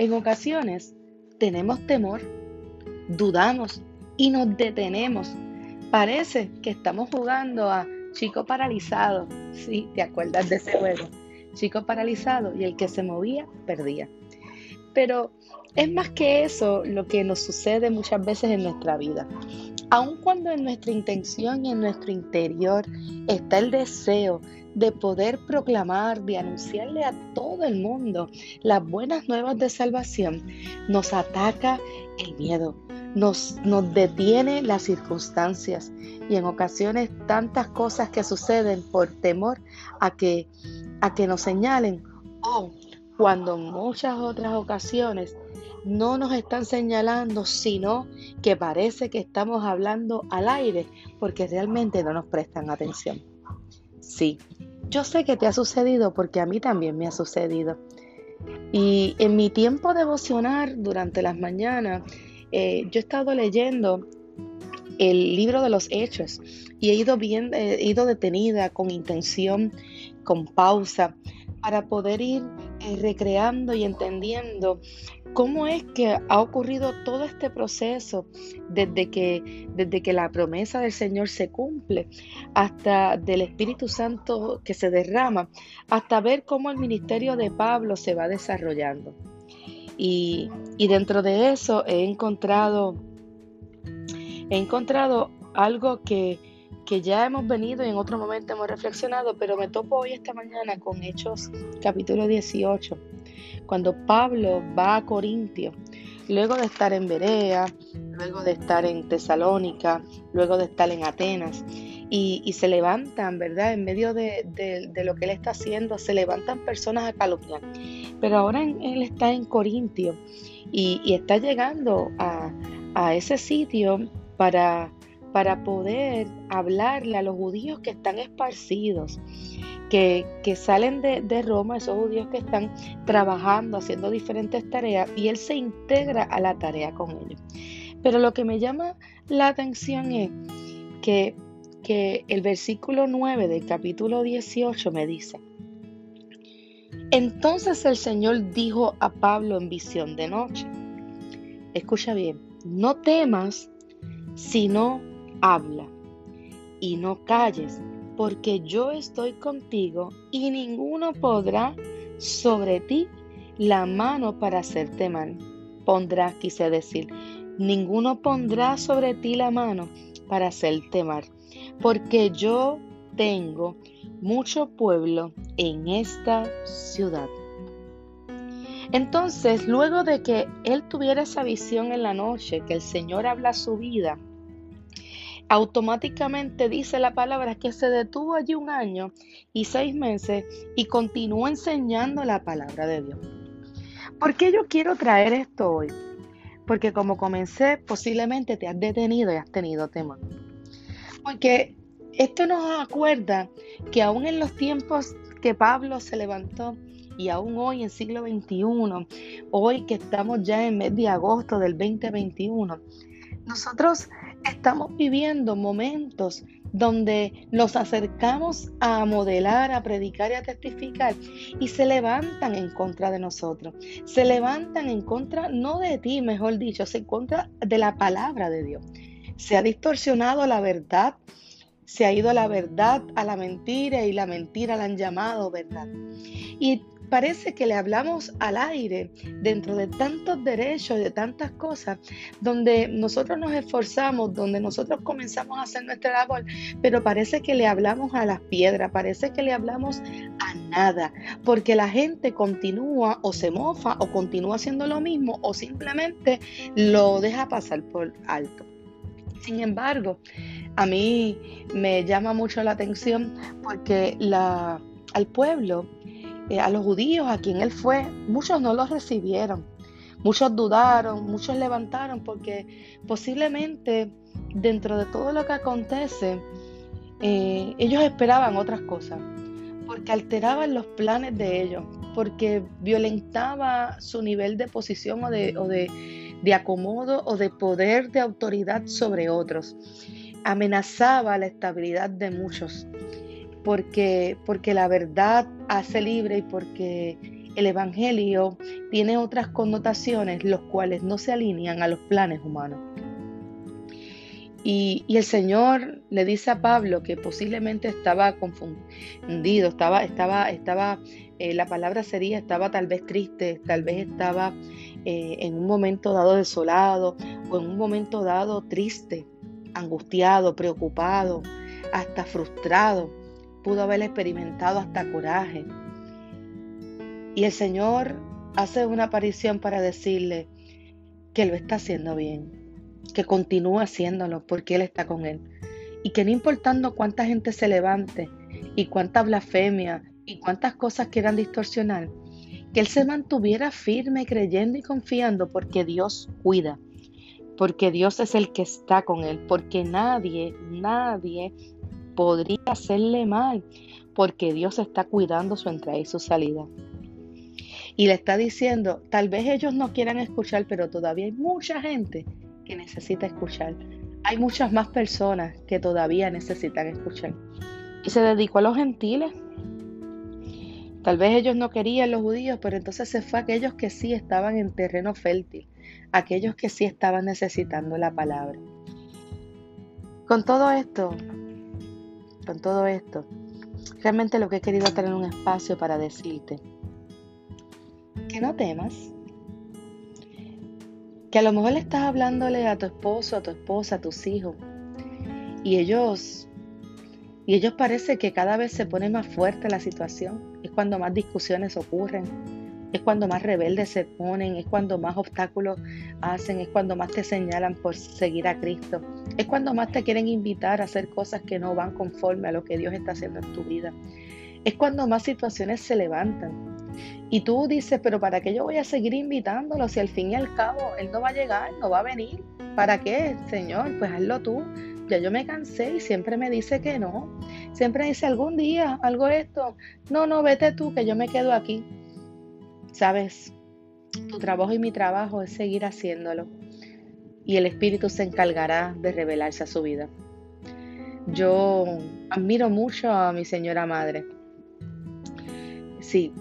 En ocasiones tenemos temor, dudamos y nos detenemos. Parece que estamos jugando a chico paralizado. Sí, ¿te acuerdas de ese juego? Chico paralizado y el que se movía perdía. Pero es más que eso lo que nos sucede muchas veces en nuestra vida. Aun cuando en nuestra intención y en nuestro interior está el deseo de poder proclamar, de anunciarle a todo el mundo las buenas nuevas de salvación, nos ataca el miedo, nos, nos detiene las circunstancias y en ocasiones tantas cosas que suceden por temor a que, a que nos señalen o cuando en muchas otras ocasiones no nos están señalando, sino que parece que estamos hablando al aire porque realmente no nos prestan atención. Sí, yo sé que te ha sucedido porque a mí también me ha sucedido. Y en mi tiempo devocional durante las mañanas, eh, yo he estado leyendo el libro de los hechos y he ido, bien, he ido detenida con intención, con pausa, para poder ir eh, recreando y entendiendo ¿Cómo es que ha ocurrido todo este proceso desde que, desde que la promesa del Señor se cumple hasta del Espíritu Santo que se derrama, hasta ver cómo el ministerio de Pablo se va desarrollando? Y, dentro de eso he encontrado, he encontrado algo que, que ya hemos venido y en otro momento hemos reflexionado, pero me topo hoy esta mañana con Hechos capítulo 18 cuando Pablo va a Corintio, luego de estar en Berea, luego de estar en Tesalónica, luego de estar en Atenas, y, se levantan, ¿verdad? En medio de, lo que él está haciendo, se levantan personas a calumniar. Pero ahora él está en Corintio y, está llegando a, ese sitio para, para poder hablarle a los judíos que están esparcidos que, salen de, Roma, esos judíos que están trabajando, haciendo diferentes tareas, y él se integra a la tarea con ellos. Pero lo que me llama la atención es que, que el versículo 9 del capítulo 18 me dice, entonces el Señor dijo a Pablo en visión de noche, escucha bien, no temas, sino habla y no calles porque yo estoy contigo y ninguno podrá sobre ti la mano para hacerte mal. Pondrá, quise decir, ninguno pondrá sobre ti la mano para hacerte mal, porque yo tengo mucho pueblo en esta ciudad. Entonces, luego de que él tuviera esa visión en la noche, que el Señor habla su vida, automáticamente dice la palabra que se detuvo allí un año y seis meses y continuó enseñando la palabra de Dios. ¿Por qué yo quiero traer esto hoy? Porque como comencé, posiblemente te has detenido y has tenido temor. Porque esto nos acuerda que aún en los tiempos que Pablo se levantó y aún hoy en siglo XXI, hoy que estamos ya en mes de agosto del 2021, nosotros estamos viviendo momentos donde nos acercamos a modelar, a predicar y a testificar y se levantan en contra de nosotros. Se levantan en contra, no de ti, mejor dicho, se en contra de la palabra de Dios. Se ha distorsionado la verdad, se ha ido la verdad a la mentira y la mentira la han llamado verdad. Y parece que le hablamos al aire dentro de tantos derechos de tantas cosas, donde nosotros nos esforzamos, donde nosotros comenzamos a hacer nuestra labor, pero parece que le hablamos a las piedras, parece que le hablamos a nada, porque la gente continúa o se mofa o continúa haciendo lo mismo o simplemente lo deja pasar por alto. Sin embargo, a mí me llama mucho la atención porque la, al pueblo eh, a los judíos a quien él fue, muchos no los recibieron, muchos dudaron, muchos levantaron, porque posiblemente dentro de todo lo que acontece, eh, ellos esperaban otras cosas, porque alteraban los planes de ellos, porque violentaba su nivel de posición o de, o de, de acomodo o de poder de autoridad sobre otros, amenazaba la estabilidad de muchos porque, porque la verdad hace libre y porque el Evangelio tiene otras connotaciones, los cuales no se alinean a los planes humanos. Y, el Señor le dice a Pablo que posiblemente estaba confundido, estaba, estaba, estaba, eh, la palabra sería, estaba tal vez triste, tal vez estaba eh, en un momento dado desolado o en un momento dado triste, angustiado, preocupado, hasta frustrado. Pudo haber experimentado hasta coraje. Y el Señor hace una aparición para decirle que lo está haciendo bien, que continúa haciéndolo porque Él está con Él. Y que no importando cuánta gente se levante y cuánta blasfemia y cuántas cosas quieran distorsionar, que Él se mantuviera firme, creyendo y confiando porque Dios cuida, porque Dios es el que está con Él, porque nadie, nadie podría hacerle mal, porque Dios está cuidando su entrada y su salida. Y le está diciendo, tal vez ellos no quieran escuchar, pero todavía hay mucha gente que necesita escuchar. Hay muchas más personas que todavía necesitan escuchar. Y se dedicó a los gentiles. Tal vez ellos no querían los judíos, pero entonces se fue a aquellos que sí estaban en terreno fértil, aquellos que sí estaban necesitando la palabra. Con todo esto, con todo esto, realmente lo que he querido tener un espacio para decirte que no temas, que a lo mejor le estás hablándole a tu esposo, a tu esposa, a tus hijos, y ellos, y ellos parece que cada vez se pone más fuerte la situación, es cuando más discusiones ocurren, es cuando más rebeldes se ponen, es cuando más obstáculos hacen, es cuando más te señalan por seguir a Cristo, es cuando más te quieren invitar a hacer cosas que no van conforme a lo que Dios está haciendo en tu vida. Es cuando más situaciones se levantan. Y tú dices, pero ¿para qué yo voy a seguir invitándolo si al fin y al cabo Él no va a llegar, no va a venir? ¿Para qué, Señor? Pues hazlo tú. Ya yo me cansé y siempre me dice que no. Siempre dice algún día, algo esto. No, no, vete tú, que yo me quedo aquí. Sabes, tu trabajo y mi trabajo es seguir haciéndolo. Y el Espíritu se encargará de revelarse a su vida. Yo admiro mucho a mi señora madre. Sí,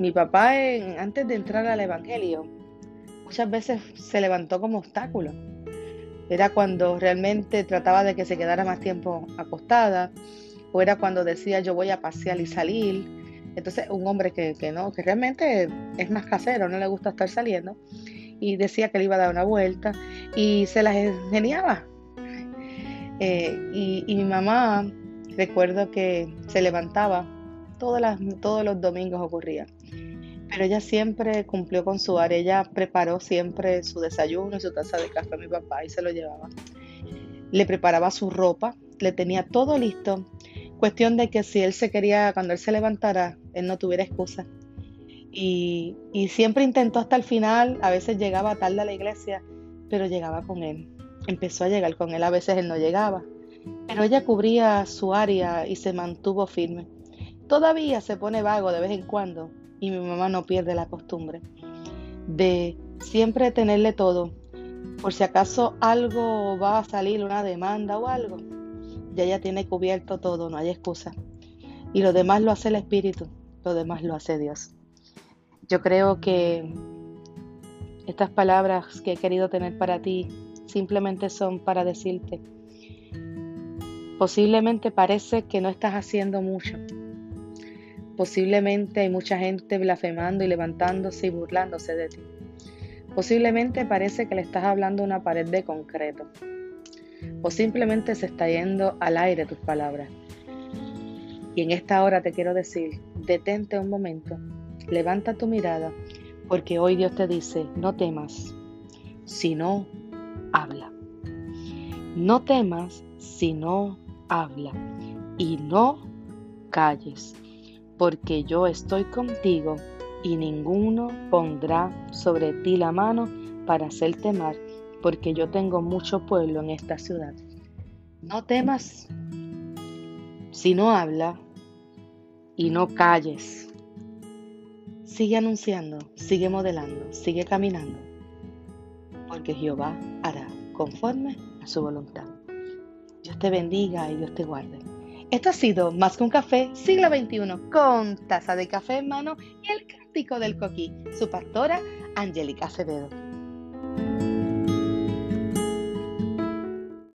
mi papá antes de entrar al Evangelio muchas veces se levantó como obstáculo. Era cuando realmente trataba de que se quedara más tiempo acostada, o era cuando decía yo voy a pasear y salir. Entonces, un hombre que, no, que realmente es más casero, no le gusta estar saliendo, y decía que le iba a dar una vuelta, y se las ingeniaba. Eh, y, mi mamá, recuerdo que se levantaba todos los domingos ocurría. Pero ella siempre cumplió con su área, ella preparó siempre su desayuno y su taza de café a mi papá y se lo llevaba. Le preparaba su ropa, le tenía todo listo. Cuestión de que si él se quería, cuando él se levantara, él no tuviera excusa. Y, y siempre intentó hasta el final, a veces llegaba tarde a la iglesia, pero llegaba con él. Empezó a llegar con él, a veces él no llegaba. Pero ella cubría su área y se mantuvo firme. Todavía se pone vago de vez en cuando y mi mamá no pierde la costumbre de siempre tenerle todo. Por si acaso algo va a salir, una demanda o algo, ya ella tiene cubierto todo, no hay excusa. Y lo demás lo hace el Espíritu, lo demás lo hace Dios. Yo creo que estas palabras que he querido tener para ti simplemente son para decirte, posiblemente parece que no estás haciendo mucho, Posiblemente hay mucha gente blasfemando y levantándose y burlándose de ti. Posiblemente parece que le estás hablando a una pared de concreto. O simplemente se está yendo al aire tus palabras. Y en esta hora te quiero decir, detente un momento, levanta tu mirada, porque hoy Dios te dice, no temas, sino habla. No temas, sino habla. Y no calles porque yo estoy contigo y ninguno pondrá sobre ti la mano para hacerte mal, porque yo tengo mucho pueblo en esta ciudad. No temas, sino habla y no calles. Sigue anunciando, sigue modelando, sigue caminando, porque Jehová hará conforme a su voluntad. Dios te bendiga y Dios te guarde. Esto ha sido Más que un café, siglo XXI, con taza de café en mano y el cántico del coquí, su pastora Angélica Acevedo.